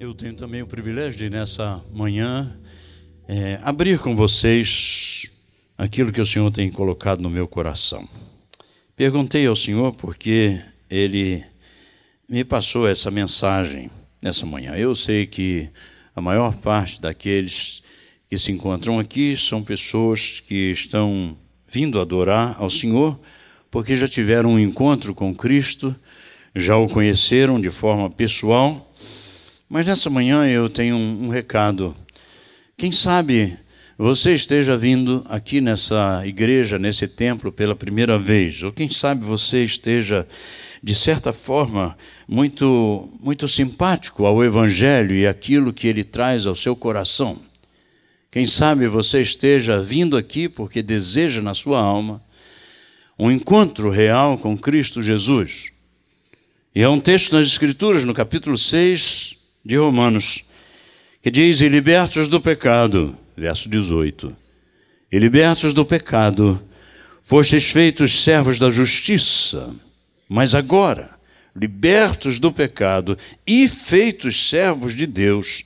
Eu tenho também o privilégio de, nessa manhã, é, abrir com vocês aquilo que o Senhor tem colocado no meu coração. Perguntei ao Senhor porque Ele me passou essa mensagem nessa manhã. Eu sei que a maior parte daqueles que se encontram aqui são pessoas que estão vindo adorar ao Senhor porque já tiveram um encontro com Cristo, já o conheceram de forma pessoal mas nessa manhã eu tenho um, um recado. Quem sabe você esteja vindo aqui nessa igreja, nesse templo pela primeira vez, ou quem sabe você esteja de certa forma muito muito simpático ao evangelho e aquilo que ele traz ao seu coração. Quem sabe você esteja vindo aqui porque deseja na sua alma um encontro real com Cristo Jesus. E é um texto nas Escrituras, no capítulo 6, de Romanos, que diz: E libertos do pecado, verso 18: E libertos do pecado, fostes feitos servos da justiça, mas agora, libertos do pecado e feitos servos de Deus,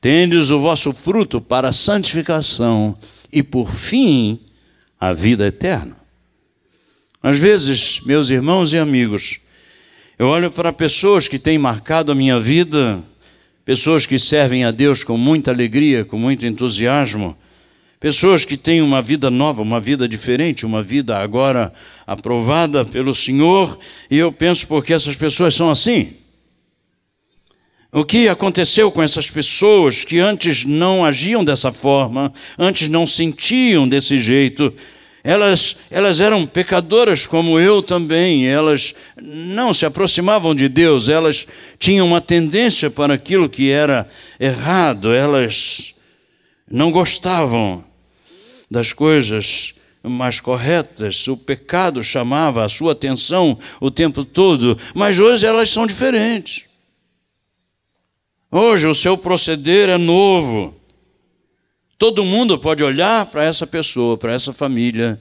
tendes o vosso fruto para a santificação e, por fim, a vida eterna. Às vezes, meus irmãos e amigos, eu olho para pessoas que têm marcado a minha vida pessoas que servem a Deus com muita alegria, com muito entusiasmo, pessoas que têm uma vida nova, uma vida diferente, uma vida agora aprovada pelo Senhor, e eu penso porque essas pessoas são assim. O que aconteceu com essas pessoas que antes não agiam dessa forma, antes não sentiam desse jeito, elas, elas eram pecadoras como eu também, elas não se aproximavam de Deus, elas tinham uma tendência para aquilo que era errado, elas não gostavam das coisas mais corretas, o pecado chamava a sua atenção o tempo todo, mas hoje elas são diferentes. Hoje o seu proceder é novo. Todo mundo pode olhar para essa pessoa, para essa família,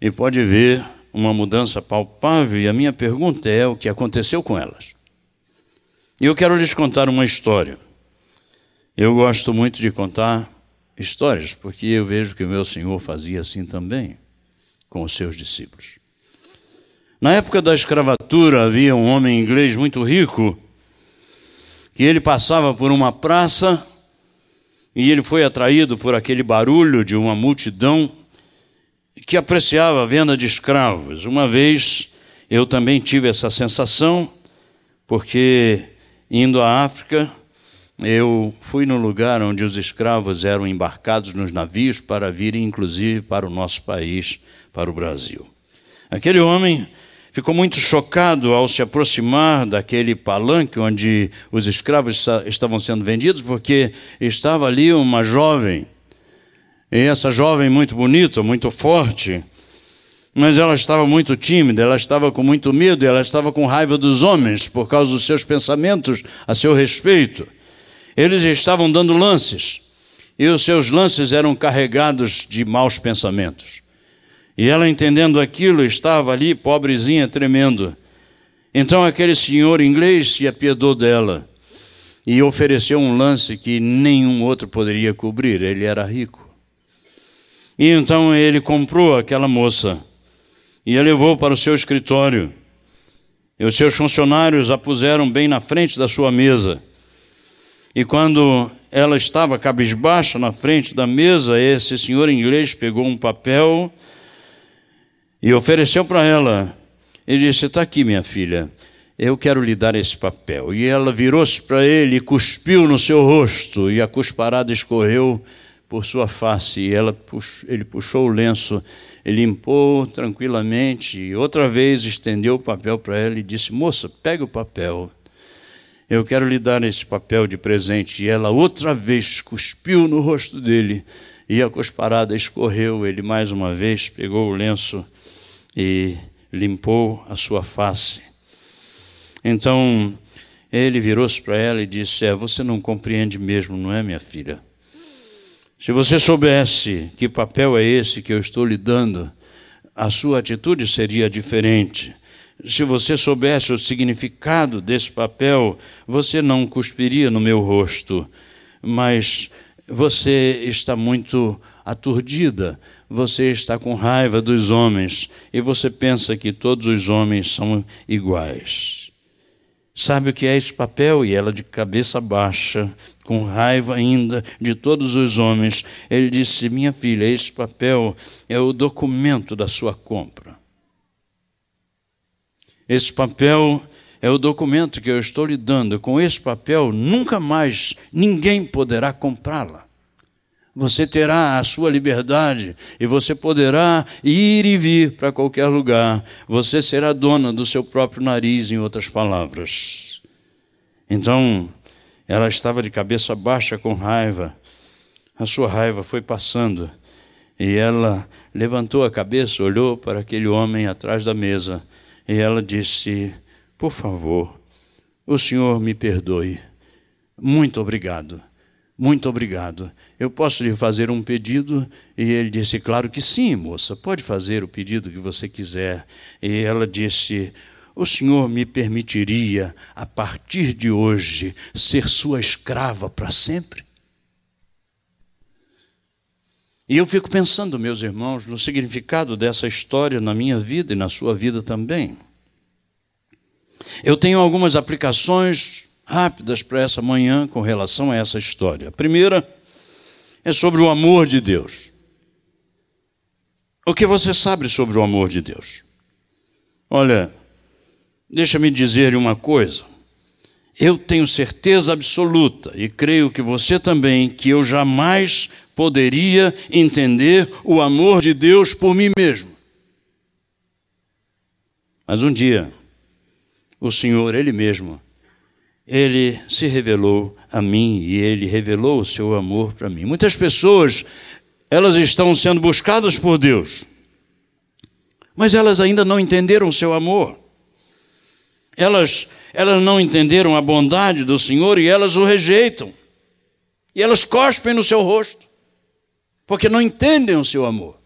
e pode ver uma mudança palpável. E a minha pergunta é: o que aconteceu com elas? E eu quero lhes contar uma história. Eu gosto muito de contar histórias, porque eu vejo que o meu Senhor fazia assim também com os seus discípulos. Na época da escravatura havia um homem inglês muito rico que ele passava por uma praça e ele foi atraído por aquele barulho de uma multidão que apreciava a venda de escravos. Uma vez eu também tive essa sensação, porque indo à África, eu fui no lugar onde os escravos eram embarcados nos navios para virem, inclusive, para o nosso país, para o Brasil. Aquele homem ficou muito chocado ao se aproximar daquele palanque onde os escravos estavam sendo vendidos, porque estava ali uma jovem, e essa jovem muito bonita, muito forte, mas ela estava muito tímida, ela estava com muito medo, ela estava com raiva dos homens por causa dos seus pensamentos a seu respeito. Eles estavam dando lances, e os seus lances eram carregados de maus pensamentos. E ela, entendendo aquilo, estava ali, pobrezinha, tremendo. Então aquele senhor inglês se apiedou dela e ofereceu um lance que nenhum outro poderia cobrir. Ele era rico. E então ele comprou aquela moça e a levou para o seu escritório. E os seus funcionários a puseram bem na frente da sua mesa. E quando ela estava cabisbaixa na frente da mesa, esse senhor inglês pegou um papel e ofereceu para ela. Ele disse: Está aqui, minha filha, eu quero lhe dar esse papel. E ela virou-se para ele e cuspiu no seu rosto, e a cusparada escorreu por sua face. E ela ele puxou o lenço, limpou tranquilamente, e outra vez estendeu o papel para ela e disse: Moça, pegue o papel. Eu quero lhe dar esse papel de presente. E ela outra vez cuspiu no rosto dele, e a cusparada escorreu. Ele mais uma vez pegou o lenço e limpou a sua face. Então ele virou-se para ela e disse: É, você não compreende mesmo, não é, minha filha? Se você soubesse que papel é esse que eu estou lhe dando, a sua atitude seria diferente. se você soubesse o significado desse papel, você não cuspiria no meu rosto, mas você está muito aturdida, você está com raiva dos homens e você pensa que todos os homens são iguais. Sabe o que é esse papel? E ela, de cabeça baixa, com raiva ainda de todos os homens, ele disse: Minha filha, esse papel é o documento da sua compra. Esse papel é o documento que eu estou lhe dando. Com esse papel, nunca mais ninguém poderá comprá-la. Você terá a sua liberdade e você poderá ir e vir para qualquer lugar. Você será dona do seu próprio nariz, em outras palavras. Então, ela estava de cabeça baixa com raiva. A sua raiva foi passando e ela levantou a cabeça, olhou para aquele homem atrás da mesa e ela disse: Por favor, o senhor me perdoe. Muito obrigado. Muito obrigado. Eu posso lhe fazer um pedido? E ele disse: Claro que sim, moça, pode fazer o pedido que você quiser. E ela disse: O senhor me permitiria, a partir de hoje, ser sua escrava para sempre? E eu fico pensando, meus irmãos, no significado dessa história na minha vida e na sua vida também. Eu tenho algumas aplicações rápidas para essa manhã com relação a essa história. A primeira é sobre o amor de Deus. O que você sabe sobre o amor de Deus? Olha, deixa-me dizer uma coisa. Eu tenho certeza absoluta, e creio que você também, que eu jamais poderia entender o amor de Deus por mim mesmo. Mas um dia, o Senhor, Ele mesmo, Ele se revelou a mim e Ele revelou o seu amor para mim. Muitas pessoas, elas estão sendo buscadas por Deus, mas elas ainda não entenderam o seu amor. Elas, elas não entenderam a bondade do Senhor e elas o rejeitam. E elas cospem no seu rosto porque não entendem o seu amor.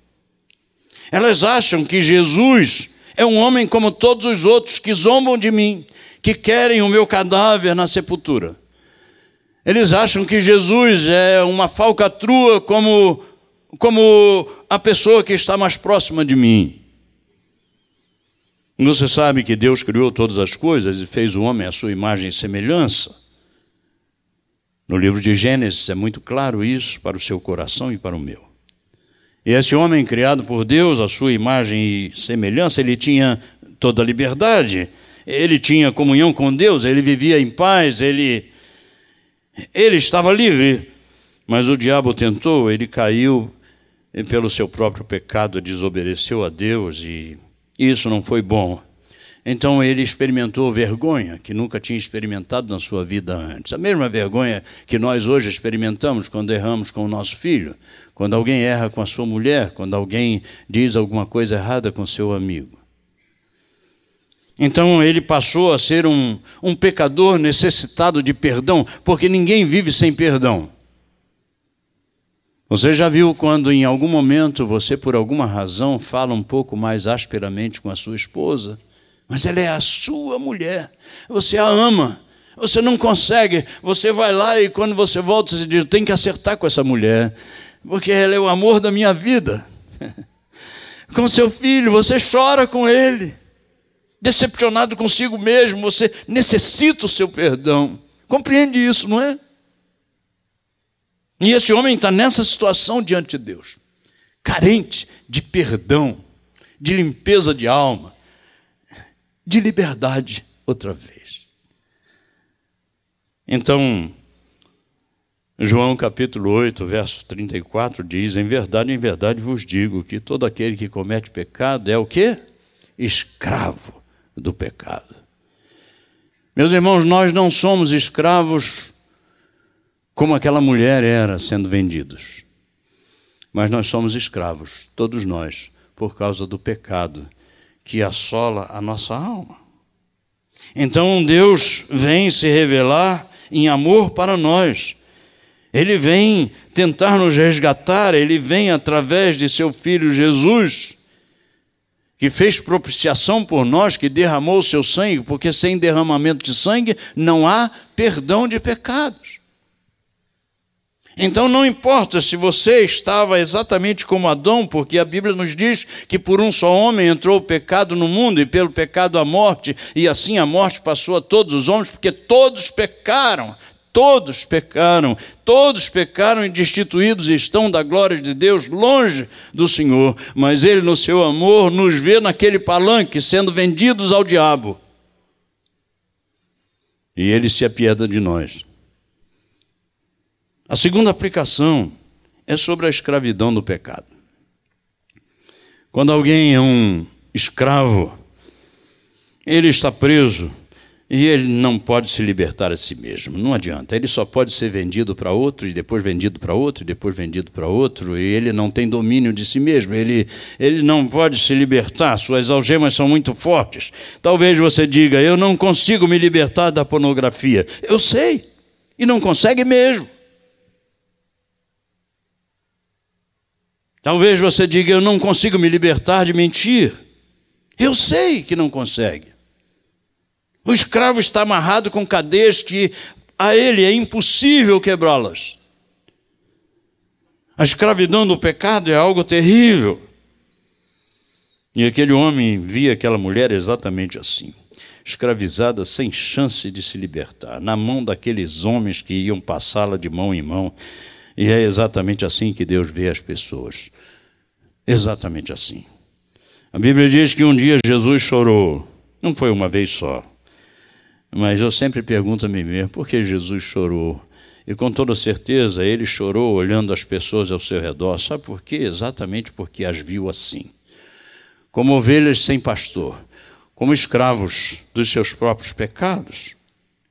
Elas acham que Jesus é um homem como todos os outros que zombam de mim, que querem o meu cadáver na sepultura. Eles acham que Jesus é uma falcatrua como, como a pessoa que está mais próxima de mim. Você sabe que Deus criou todas as coisas e fez o homem à sua imagem e semelhança. No livro de Gênesis é muito claro isso para o seu coração e para o meu. E esse homem criado por Deus, a sua imagem e semelhança, ele tinha toda a liberdade, ele tinha comunhão com Deus, ele vivia em paz, ele, ele estava livre. Mas o diabo tentou, ele caiu pelo seu próprio pecado, desobedeceu a Deus e isso não foi bom. Então ele experimentou vergonha que nunca tinha experimentado na sua vida antes. A mesma vergonha que nós hoje experimentamos quando erramos com o nosso filho, quando alguém erra com a sua mulher, quando alguém diz alguma coisa errada com seu amigo. Então ele passou a ser um, um pecador necessitado de perdão, porque ninguém vive sem perdão. Você já viu quando em algum momento você, por alguma razão, fala um pouco mais asperamente com a sua esposa? mas ela é a sua mulher. Você a ama. Você não consegue. Você vai lá e quando você volta, você diz: tem que acertar com essa mulher, porque ela é o amor da minha vida. com seu filho, você chora com ele. Decepcionado consigo mesmo, você necessita o seu perdão. Compreende isso, não é? E esse homem está nessa situação diante de Deus, carente de perdão, de limpeza de alma de liberdade outra vez. Então, João capítulo 8, verso 34 diz: Em verdade, em verdade vos digo que todo aquele que comete pecado é o quê? Escravo do pecado. Meus irmãos, nós não somos escravos como aquela mulher era sendo vendidos. Mas nós somos escravos, todos nós, por causa do pecado que assola a nossa alma. Então Deus vem se revelar em amor para nós. Ele vem tentar nos resgatar, ele vem através de seu filho Jesus, que fez propiciação por nós, que derramou o seu sangue, porque sem derramamento de sangue não há perdão de pecados. Então não importa se você estava exatamente como Adão, porque a Bíblia nos diz que por um só homem entrou o pecado no mundo e pelo pecado a morte, e assim a morte passou a todos os homens, porque todos pecaram, Todos pecaram, todos pecaram e destituídos estão da glória de Deus, longe do Senhor. Mas Ele, no seu amor, nos vê naquele palanque sendo vendidos ao diabo. E Ele se apieda de nós. A segunda aplicação é sobre a escravidão do pecado. Quando alguém é um escravo, ele está preso e ele não pode se libertar a si mesmo, não adianta. Ele só pode ser vendido para outro, e depois vendido para outro, e depois vendido para outro, e ele não tem domínio de si mesmo, ele, ele não pode se libertar, suas algemas são muito fortes. Talvez você diga: Eu não consigo me libertar da pornografia. Eu sei, e não consegue mesmo. Talvez você diga: Eu não consigo me libertar de mentir. Eu sei que não consegue. O escravo está amarrado com cadeias que a ele é impossível quebrá-las. A escravidão do pecado é algo terrível. E aquele homem via aquela mulher exatamente assim, escravizada sem chance de se libertar, na mão daqueles homens que iam passá-la de mão em mão. E é exatamente assim que Deus vê as pessoas. Exatamente assim. A Bíblia diz que um dia Jesus chorou, não foi uma vez só. Mas eu sempre pergunto a mim mesmo, por que Jesus chorou? E com toda certeza ele chorou olhando as pessoas ao seu redor. Sabe por quê? Exatamente porque as viu assim. Como ovelhas sem pastor, como escravos dos seus próprios pecados.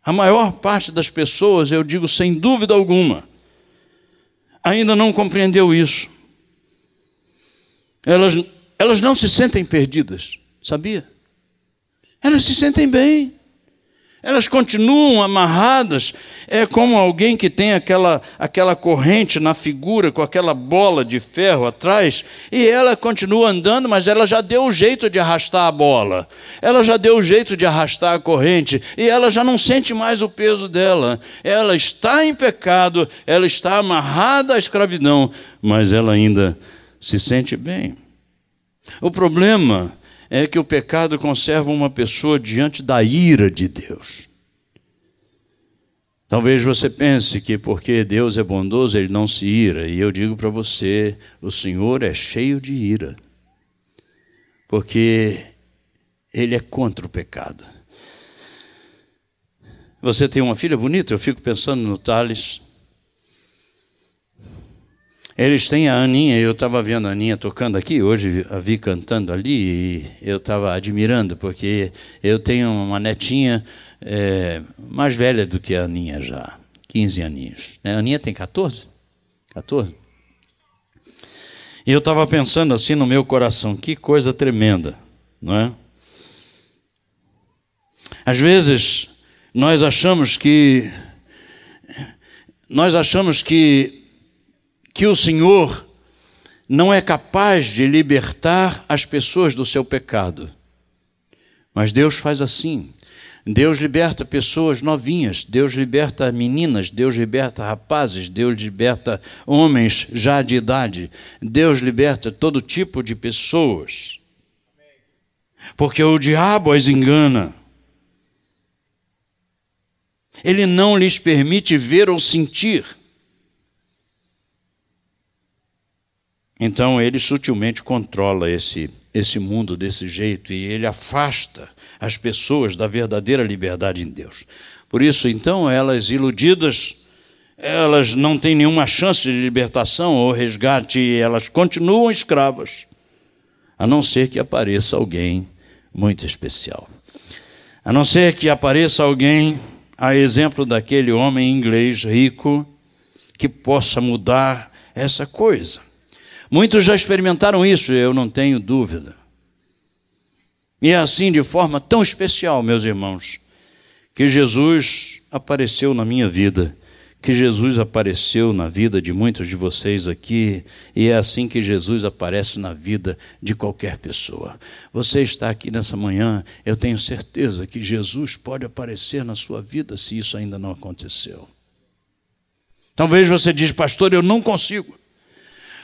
A maior parte das pessoas, eu digo sem dúvida alguma, ainda não compreendeu isso. Elas, elas não se sentem perdidas, sabia? Elas se sentem bem. Elas continuam amarradas, é como alguém que tem aquela, aquela corrente na figura, com aquela bola de ferro atrás, e ela continua andando, mas ela já deu o jeito de arrastar a bola, ela já deu o jeito de arrastar a corrente, e ela já não sente mais o peso dela. Ela está em pecado, ela está amarrada à escravidão, mas ela ainda se sente bem. O problema é que o pecado conserva uma pessoa diante da ira de Deus. Talvez você pense que porque Deus é bondoso, ele não se ira. E eu digo para você: o Senhor é cheio de ira. Porque ele é contra o pecado. Você tem uma filha bonita? Eu fico pensando no Thales. Eles têm a Aninha, eu estava vendo a Aninha tocando aqui, hoje a vi cantando ali, e eu estava admirando, porque eu tenho uma netinha é, mais velha do que a Aninha já, 15 aninhos. A Aninha tem 14? 14? E eu estava pensando assim no meu coração, que coisa tremenda, não é? Às vezes nós achamos que nós achamos que que o Senhor não é capaz de libertar as pessoas do seu pecado. Mas Deus faz assim. Deus liberta pessoas novinhas, Deus liberta meninas, Deus liberta rapazes, Deus liberta homens já de idade, Deus liberta todo tipo de pessoas. Porque o diabo as engana. Ele não lhes permite ver ou sentir. Então ele sutilmente controla esse, esse mundo desse jeito e ele afasta as pessoas da verdadeira liberdade em Deus. Por isso, então, elas iludidas, elas não têm nenhuma chance de libertação ou resgate, elas continuam escravas, a não ser que apareça alguém muito especial. A não ser que apareça alguém, a exemplo daquele homem inglês rico, que possa mudar essa coisa. Muitos já experimentaram isso, eu não tenho dúvida. E é assim de forma tão especial, meus irmãos, que Jesus apareceu na minha vida, que Jesus apareceu na vida de muitos de vocês aqui, e é assim que Jesus aparece na vida de qualquer pessoa. Você está aqui nessa manhã, eu tenho certeza que Jesus pode aparecer na sua vida se isso ainda não aconteceu. Talvez você diz, pastor, eu não consigo.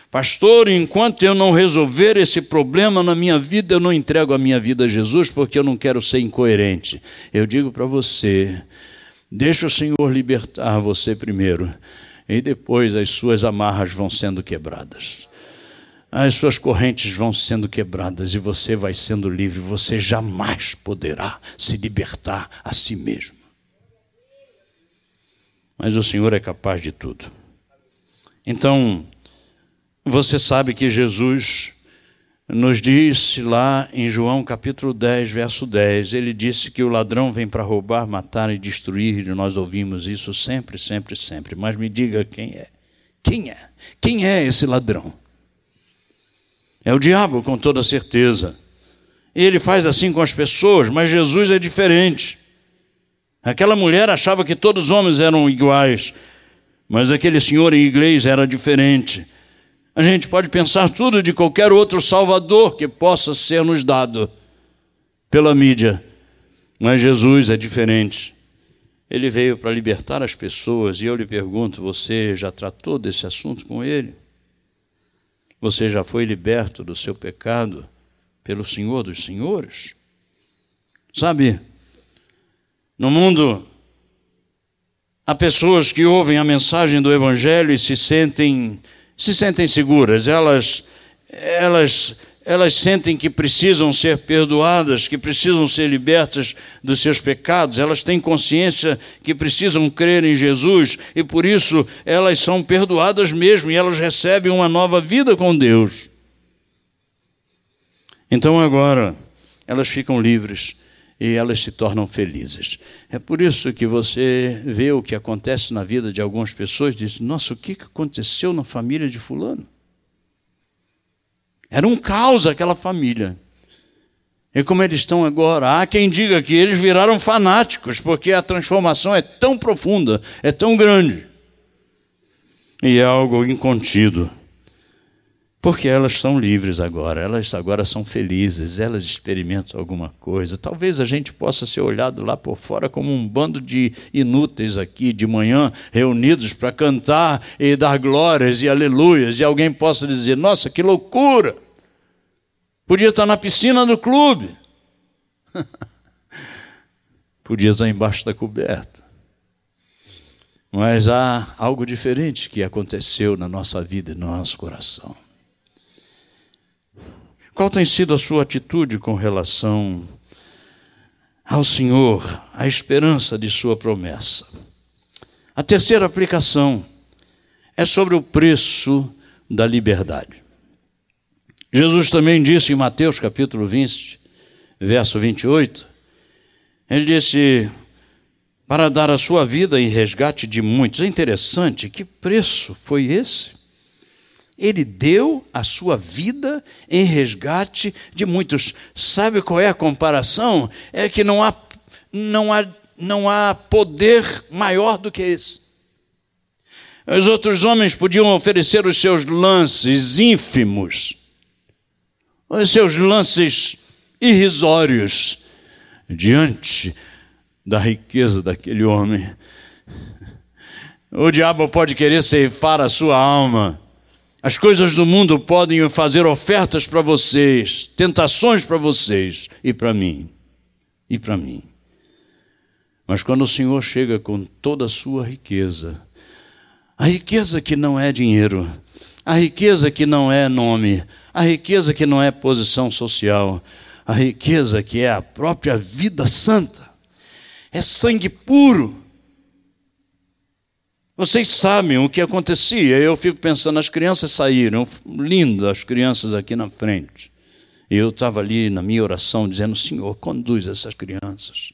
Pastor, enquanto eu não resolver esse problema na minha vida, eu não entrego a minha vida a Jesus porque eu não quero ser incoerente. Eu digo para você, Deixa o Senhor libertar você primeiro, e depois as suas amarras vão sendo quebradas. As suas correntes vão sendo quebradas e você vai sendo livre. Você jamais poderá se libertar a si mesmo. Mas o Senhor é capaz de tudo. Então, você sabe que Jesus nos disse lá em João capítulo 10, verso 10, ele disse que o ladrão vem para roubar, matar e destruir, e nós ouvimos isso sempre, sempre, sempre. Mas me diga quem é. Quem é? Quem é esse ladrão? É o diabo, com toda certeza. Ele faz assim com as pessoas, mas Jesus é diferente. Aquela mulher achava que todos os homens eram iguais, mas aquele senhor em inglês era diferente. A gente pode pensar tudo de qualquer outro Salvador que possa ser nos dado pela mídia, mas Jesus é diferente. Ele veio para libertar as pessoas e eu lhe pergunto: você já tratou desse assunto com ele? Você já foi liberto do seu pecado pelo Senhor dos Senhores? Sabe, no mundo há pessoas que ouvem a mensagem do Evangelho e se sentem se sentem seguras, elas, elas, elas sentem que precisam ser perdoadas, que precisam ser libertas dos seus pecados, elas têm consciência que precisam crer em Jesus e por isso elas são perdoadas mesmo e elas recebem uma nova vida com Deus. Então agora elas ficam livres e elas se tornam felizes. É por isso que você vê o que acontece na vida de algumas pessoas e diz: Nossa, o que aconteceu na família de Fulano? Era um caos aquela família. E como eles estão agora? Há quem diga que eles viraram fanáticos, porque a transformação é tão profunda, é tão grande. E é algo incontido. Porque elas são livres agora, elas agora são felizes, elas experimentam alguma coisa. Talvez a gente possa ser olhado lá por fora como um bando de inúteis aqui de manhã, reunidos para cantar e dar glórias e aleluias, e alguém possa dizer: Nossa, que loucura! Podia estar na piscina do clube, podia estar embaixo da coberta. Mas há algo diferente que aconteceu na nossa vida e no nosso coração. Qual tem sido a sua atitude com relação ao Senhor, à esperança de Sua promessa? A terceira aplicação é sobre o preço da liberdade. Jesus também disse em Mateus capítulo 20, verso 28, ele disse: para dar a sua vida em resgate de muitos. É interessante, que preço foi esse? Ele deu a sua vida em resgate de muitos. Sabe qual é a comparação? É que não há, não há, não há poder maior do que esse. Os outros homens podiam oferecer os seus lances ínfimos, os seus lances irrisórios, diante da riqueza daquele homem. O diabo pode querer ceifar a sua alma as coisas do mundo podem fazer ofertas para vocês, tentações para vocês e para mim. E para mim. Mas quando o Senhor chega com toda a sua riqueza, a riqueza que não é dinheiro, a riqueza que não é nome, a riqueza que não é posição social, a riqueza que é a própria vida santa, é sangue puro vocês sabem o que acontecia. Eu fico pensando, as crianças saíram, lindo as crianças aqui na frente. E eu estava ali na minha oração dizendo: Senhor, conduz essas crianças.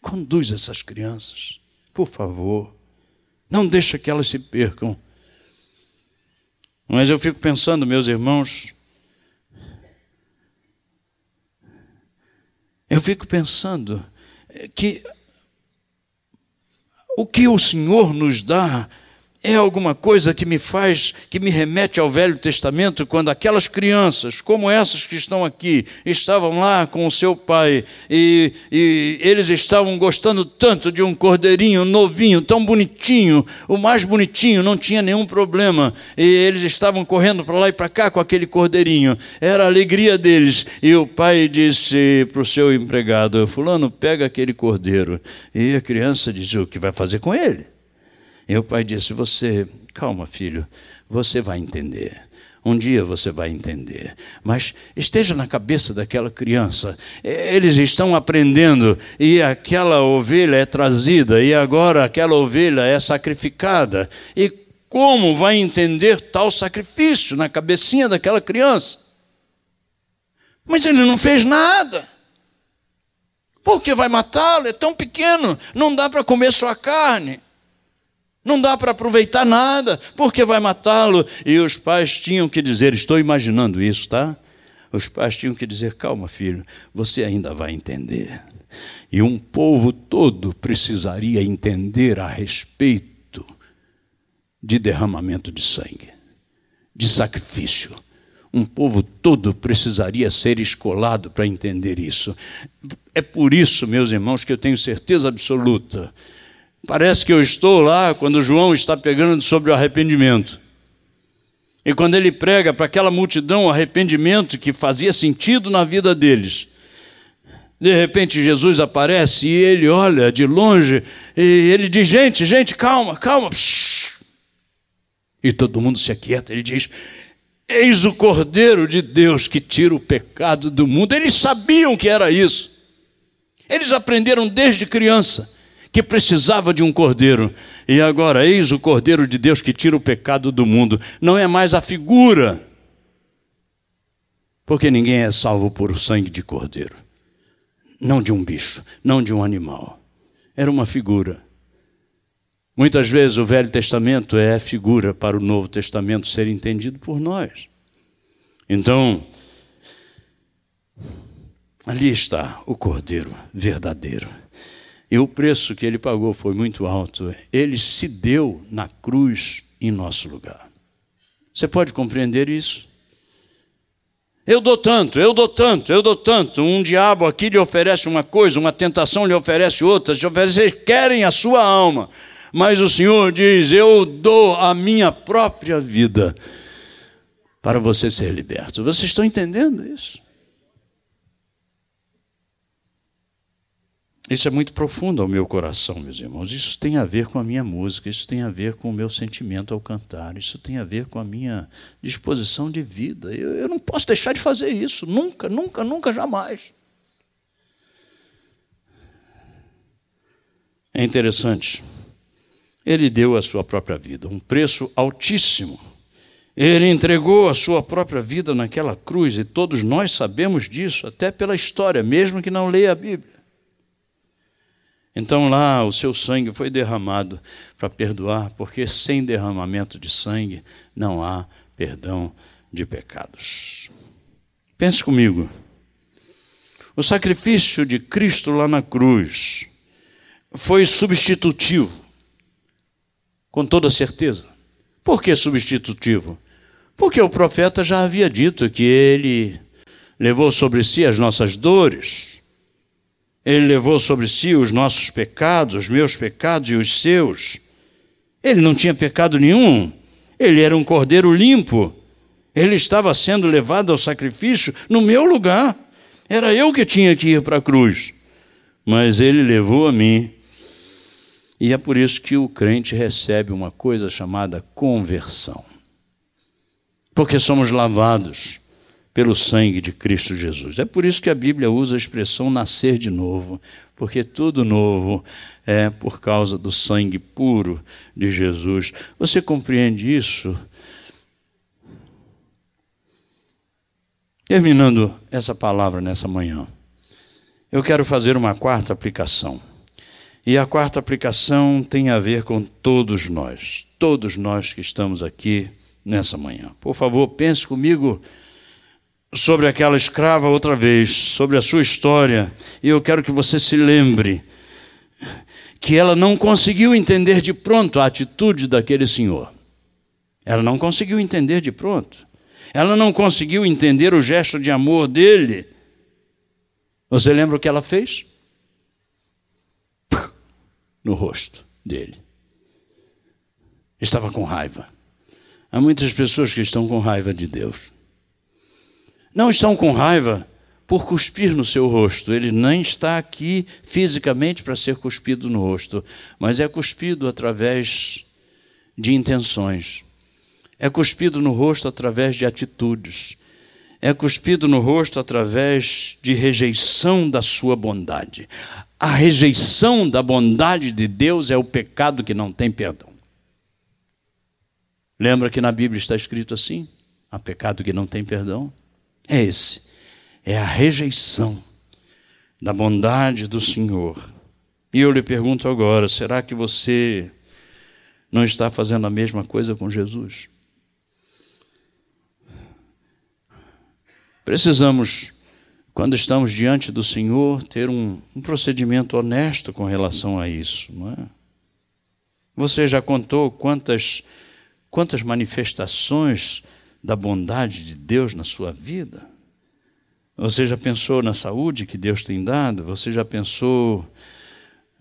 Conduz essas crianças, por favor. Não deixa que elas se percam. Mas eu fico pensando, meus irmãos, eu fico pensando que o que o Senhor nos dá é alguma coisa que me faz, que me remete ao Velho Testamento, quando aquelas crianças, como essas que estão aqui, estavam lá com o seu pai e, e, eles estavam gostando tanto de um cordeirinho novinho, tão bonitinho, o mais bonitinho, não tinha nenhum problema, e eles estavam correndo para lá e para cá com aquele cordeirinho, era a alegria deles. E o pai disse para o seu empregado: Fulano, pega aquele cordeiro. E a criança disse: O que vai fazer com ele? E o pai disse: Você, calma, filho, você vai entender. Um dia você vai entender. Mas esteja na cabeça daquela criança. Eles estão aprendendo e aquela ovelha é trazida e agora aquela ovelha é sacrificada. E como vai entender tal sacrifício na cabecinha daquela criança? Mas ele não fez nada. Por que vai matá-lo? É tão pequeno, não dá para comer sua carne. Não dá para aproveitar nada, porque vai matá-lo. E os pais tinham que dizer: Estou imaginando isso, tá? Os pais tinham que dizer: Calma, filho, você ainda vai entender. E um povo todo precisaria entender a respeito de derramamento de sangue, de sacrifício. Um povo todo precisaria ser escolado para entender isso. É por isso, meus irmãos, que eu tenho certeza absoluta Parece que eu estou lá quando João está pegando sobre o arrependimento. E quando ele prega para aquela multidão o arrependimento que fazia sentido na vida deles. De repente Jesus aparece e ele olha de longe e ele diz: Gente, gente, calma, calma. E todo mundo se aquieta. Ele diz: Eis o Cordeiro de Deus que tira o pecado do mundo. Eles sabiam que era isso. Eles aprenderam desde criança que precisava de um cordeiro. E agora, eis o cordeiro de Deus que tira o pecado do mundo. Não é mais a figura, porque ninguém é salvo por sangue de cordeiro, não de um bicho, não de um animal. Era uma figura. Muitas vezes o Velho Testamento é figura para o Novo Testamento ser entendido por nós. Então, ali está o Cordeiro verdadeiro e o preço que ele pagou foi muito alto. Ele se deu na cruz em nosso lugar. Você pode compreender isso? Eu dou tanto, eu dou tanto, eu dou tanto. Um diabo aqui lhe oferece uma coisa, uma tentação lhe oferece outra, te oferece, eles querem a sua alma. Mas o Senhor diz: Eu dou a minha própria vida para você ser liberto. Vocês estão entendendo isso? Isso é muito profundo ao meu coração, meus irmãos. Isso tem a ver com a minha música, isso tem a ver com o meu sentimento ao cantar, isso tem a ver com a minha disposição de vida. Eu, eu não posso deixar de fazer isso, nunca, nunca, nunca, jamais. É interessante. Ele deu a sua própria vida, um preço altíssimo. Ele entregou a sua própria vida naquela cruz, e todos nós sabemos disso, até pela história, mesmo que não leia a Bíblia. Então lá o seu sangue foi derramado para perdoar, porque sem derramamento de sangue não há perdão de pecados. Pense comigo. O sacrifício de Cristo lá na cruz foi substitutivo, com toda certeza. Por que substitutivo? Porque o profeta já havia dito que ele levou sobre si as nossas dores ele levou sobre si os nossos pecados, os meus pecados e os seus. Ele não tinha pecado nenhum. Ele era um cordeiro limpo. Ele estava sendo levado ao sacrifício no meu lugar. Era eu que tinha que ir para a cruz. Mas ele levou a mim. E é por isso que o crente recebe uma coisa chamada conversão. Porque somos lavados pelo sangue de Cristo Jesus. É por isso que a Bíblia usa a expressão nascer de novo, porque tudo novo é por causa do sangue puro de Jesus. Você compreende isso? Terminando essa palavra nessa manhã, eu quero fazer uma quarta aplicação. E a quarta aplicação tem a ver com todos nós, todos nós que estamos aqui nessa manhã. Por favor, pense comigo sobre aquela escrava outra vez, sobre a sua história, e eu quero que você se lembre que ela não conseguiu entender de pronto a atitude daquele senhor. Ela não conseguiu entender de pronto. Ela não conseguiu entender o gesto de amor dele. Você lembra o que ela fez? No rosto dele. Estava com raiva. Há muitas pessoas que estão com raiva de Deus. Não estão com raiva por cuspir no seu rosto. Ele nem está aqui fisicamente para ser cuspido no rosto, mas é cuspido através de intenções. É cuspido no rosto através de atitudes. É cuspido no rosto através de rejeição da sua bondade. A rejeição da bondade de Deus é o pecado que não tem perdão. Lembra que na Bíblia está escrito assim? Há pecado que não tem perdão? É esse é a rejeição da bondade do Senhor. E eu lhe pergunto agora: será que você não está fazendo a mesma coisa com Jesus? Precisamos, quando estamos diante do Senhor, ter um, um procedimento honesto com relação a isso, não é? Você já contou quantas, quantas manifestações da bondade de Deus na sua vida? Você já pensou na saúde que Deus tem dado? Você já pensou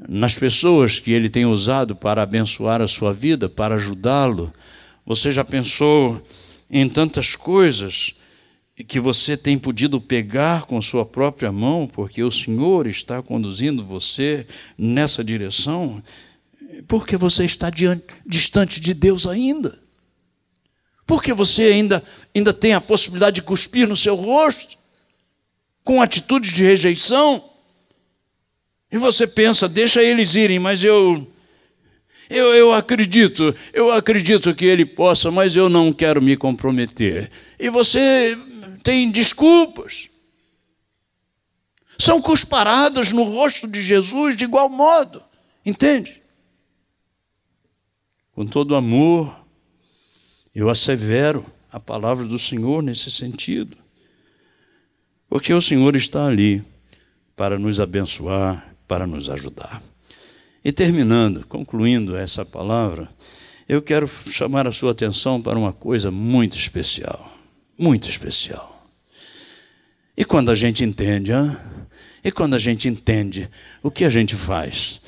nas pessoas que Ele tem usado para abençoar a sua vida, para ajudá-lo? Você já pensou em tantas coisas que você tem podido pegar com sua própria mão, porque o Senhor está conduzindo você nessa direção? Porque você está diante, distante de Deus ainda? Porque você ainda, ainda tem a possibilidade de cuspir no seu rosto? com atitude de rejeição. E você pensa, deixa eles irem, mas eu, eu, eu acredito, eu acredito que ele possa, mas eu não quero me comprometer. E você tem desculpas. São cusparadas no rosto de Jesus de igual modo, entende? Com todo amor, eu assevero a palavra do Senhor nesse sentido. Porque o Senhor está ali para nos abençoar, para nos ajudar. E terminando, concluindo essa palavra, eu quero chamar a sua atenção para uma coisa muito especial. Muito especial. E quando a gente entende, hein? e quando a gente entende, o que a gente faz?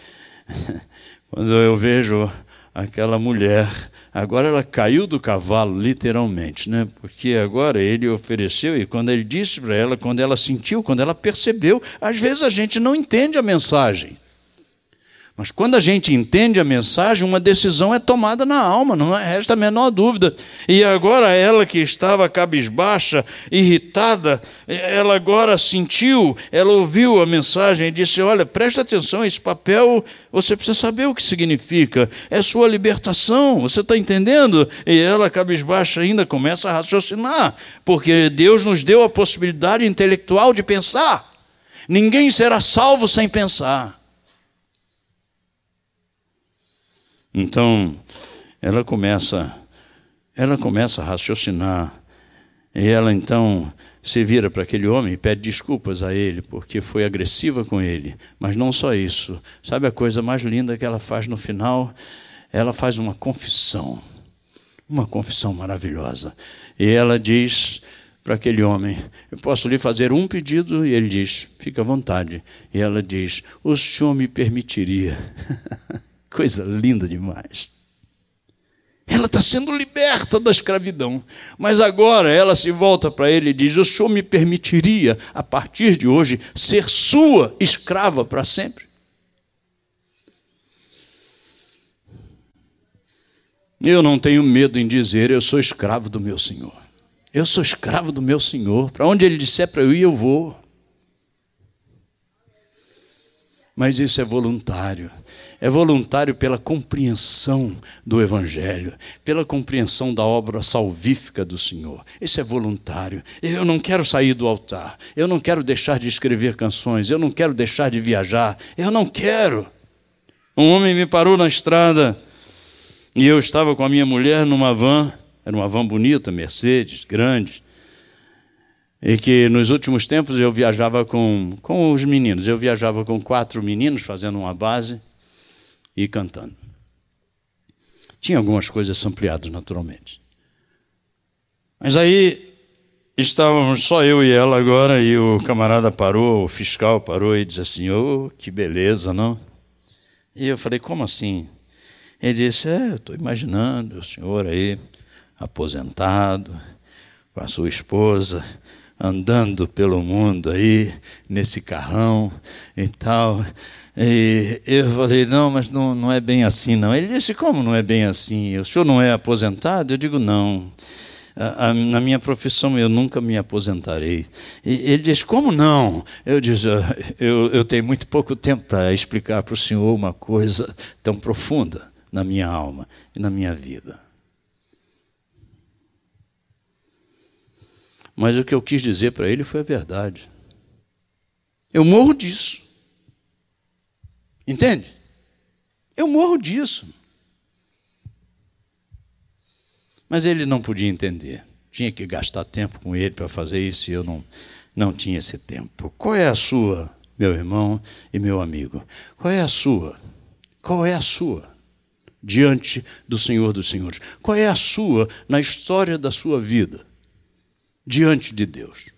Quando eu vejo aquela mulher Agora ela caiu do cavalo, literalmente, né? Porque agora ele ofereceu, e quando ele disse para ela, quando ela sentiu, quando ela percebeu, às vezes a gente não entende a mensagem. Mas quando a gente entende a mensagem, uma decisão é tomada na alma, não resta a menor dúvida. E agora ela que estava cabisbaixa, irritada, ela agora sentiu, ela ouviu a mensagem e disse: Olha, presta atenção, esse papel você precisa saber o que significa. É sua libertação, você está entendendo? E ela, cabisbaixa, ainda começa a raciocinar, porque Deus nos deu a possibilidade intelectual de pensar. Ninguém será salvo sem pensar. Então, ela começa, ela começa a raciocinar. E ela então se vira para aquele homem e pede desculpas a ele, porque foi agressiva com ele. Mas não só isso. Sabe a coisa mais linda que ela faz no final? Ela faz uma confissão. Uma confissão maravilhosa. E ela diz para aquele homem: Eu posso lhe fazer um pedido? E ele diz: Fica à vontade. E ela diz: O senhor me permitiria. Coisa linda demais. Ela está sendo liberta da escravidão. Mas agora ela se volta para ele e diz: O senhor me permitiria, a partir de hoje, ser sua escrava para sempre? Eu não tenho medo em dizer: Eu sou escravo do meu Senhor. Eu sou escravo do meu Senhor. Para onde ele disser para eu ir, eu vou. Mas isso é voluntário é voluntário pela compreensão do Evangelho, pela compreensão da obra salvífica do Senhor. Isso é voluntário. Eu não quero sair do altar, eu não quero deixar de escrever canções, eu não quero deixar de viajar, eu não quero. Um homem me parou na estrada e eu estava com a minha mulher numa van, era uma van bonita, Mercedes, grande. E que nos últimos tempos eu viajava com, com os meninos. Eu viajava com quatro meninos fazendo uma base. E cantando. Tinha algumas coisas ampliadas, naturalmente. Mas aí estávamos só eu e ela agora, e o camarada parou, o fiscal parou e disse assim: Oh, que beleza, não? E eu falei: Como assim? Ele disse: É, estou imaginando o senhor aí, aposentado, com a sua esposa, andando pelo mundo aí, nesse carrão e tal. E eu falei, não, mas não, não é bem assim, não. Ele disse, como não é bem assim? O senhor não é aposentado? Eu digo, não. Na minha profissão eu nunca me aposentarei. E ele disse, como não? Eu disse, ah, eu, eu tenho muito pouco tempo para explicar para o senhor uma coisa tão profunda na minha alma e na minha vida. Mas o que eu quis dizer para ele foi a verdade. Eu morro disso. Entende? Eu morro disso. Mas ele não podia entender. Tinha que gastar tempo com ele para fazer isso e eu não, não tinha esse tempo. Qual é a sua, meu irmão e meu amigo? Qual é a sua? Qual é a sua? Diante do Senhor dos Senhores. Qual é a sua na história da sua vida? Diante de Deus.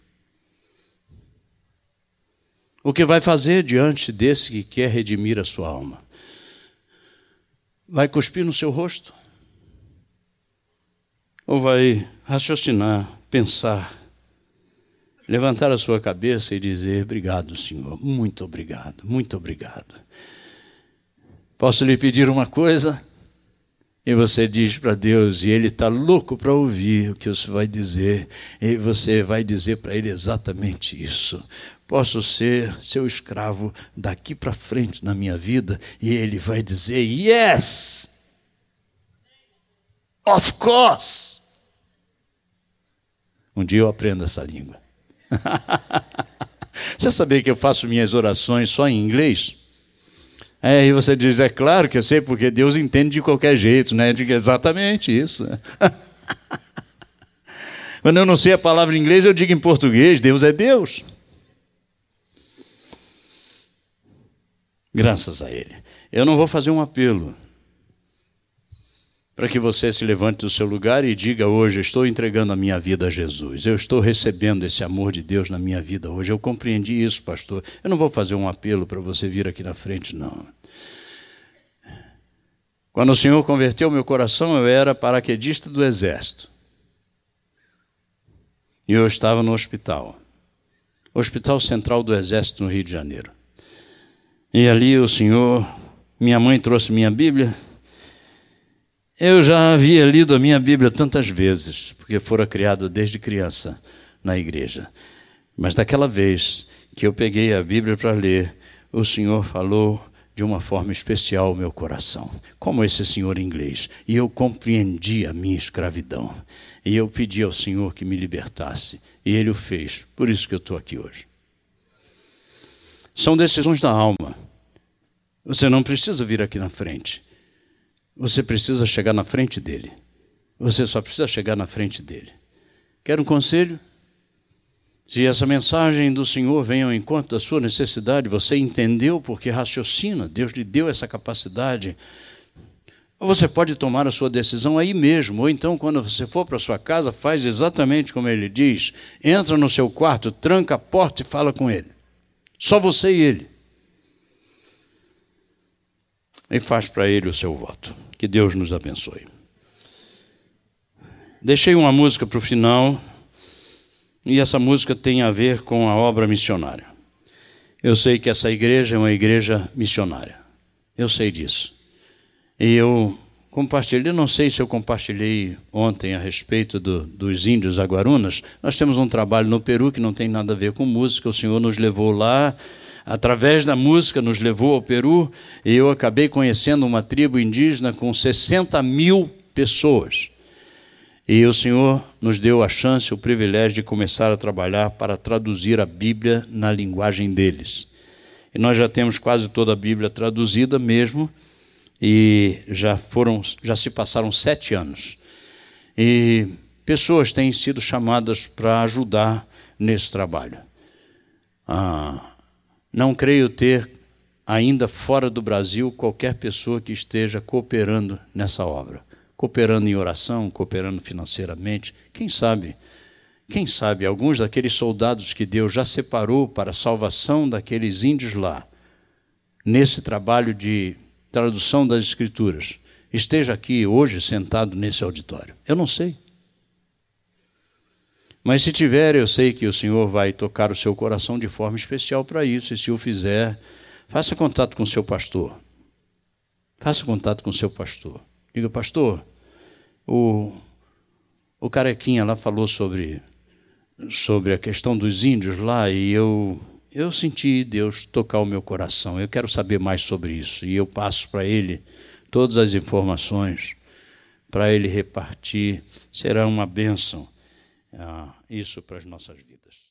O que vai fazer diante desse que quer redimir a sua alma? Vai cuspir no seu rosto? Ou vai raciocinar, pensar, levantar a sua cabeça e dizer: Obrigado, Senhor, muito obrigado, muito obrigado. Posso lhe pedir uma coisa? E você diz para Deus, e Ele está louco para ouvir o que você vai dizer, e você vai dizer para Ele exatamente isso. Posso ser seu escravo daqui para frente na minha vida, e Ele vai dizer: Yes! Of course! Um dia eu aprendo essa língua. você sabia que eu faço minhas orações só em inglês? É, e você diz, é claro que eu sei, porque Deus entende de qualquer jeito, né? Eu digo exatamente isso. Quando eu não sei a palavra em inglês, eu digo em português, Deus é Deus. Graças a Ele. Eu não vou fazer um apelo para que você se levante do seu lugar e diga hoje: Estou entregando a minha vida a Jesus. Eu estou recebendo esse amor de Deus na minha vida hoje. Eu compreendi isso, pastor. Eu não vou fazer um apelo para você vir aqui na frente, não. Quando o Senhor converteu meu coração, eu era paraquedista do exército. E eu estava no hospital. Hospital Central do Exército no Rio de Janeiro. E ali o Senhor, minha mãe trouxe minha Bíblia eu já havia lido a minha Bíblia tantas vezes, porque fora criado desde criança na igreja. Mas daquela vez que eu peguei a Bíblia para ler, o Senhor falou de uma forma especial ao meu coração, como esse senhor inglês, e eu compreendi a minha escravidão. E eu pedi ao Senhor que me libertasse, e Ele o fez. Por isso que eu estou aqui hoje. São decisões da alma. Você não precisa vir aqui na frente. Você precisa chegar na frente dele. Você só precisa chegar na frente dele. Quer um conselho? Se essa mensagem do Senhor vem ao encontro da sua necessidade, você entendeu porque raciocina, Deus lhe deu essa capacidade. Você pode tomar a sua decisão aí mesmo, ou então, quando você for para sua casa, faz exatamente como ele diz: entra no seu quarto, tranca a porta e fala com ele. Só você e ele e faz para ele o seu voto. Que Deus nos abençoe. Deixei uma música para o final, e essa música tem a ver com a obra missionária. Eu sei que essa igreja é uma igreja missionária. Eu sei disso. E eu compartilhei, não sei se eu compartilhei ontem a respeito do, dos índios aguarunas. Nós temos um trabalho no Peru que não tem nada a ver com música. O Senhor nos levou lá através da música, nos levou ao Peru e eu acabei conhecendo uma tribo indígena com 60 mil pessoas. E o Senhor nos deu a chance, o privilégio de começar a trabalhar para traduzir a Bíblia na linguagem deles. E nós já temos quase toda a Bíblia traduzida mesmo, e já foram, já se passaram sete anos. E pessoas têm sido chamadas para ajudar nesse trabalho. Ah, não creio ter ainda fora do Brasil, qualquer pessoa que esteja cooperando nessa obra. Cooperando em oração, cooperando financeiramente, quem sabe quem sabe alguns daqueles soldados que Deus já separou para a salvação daqueles índios lá, nesse trabalho de tradução das Escrituras, esteja aqui hoje sentado nesse auditório. Eu não sei. Mas se tiver, eu sei que o Senhor vai tocar o seu coração de forma especial para isso, e se o fizer, faça contato com o seu pastor. Faça contato com o seu pastor. Diga, pastor, o, o carequinha lá falou sobre sobre a questão dos índios lá e eu eu senti Deus tocar o meu coração. Eu quero saber mais sobre isso e eu passo para ele todas as informações para ele repartir. Será uma bênção ah, isso para as nossas vidas.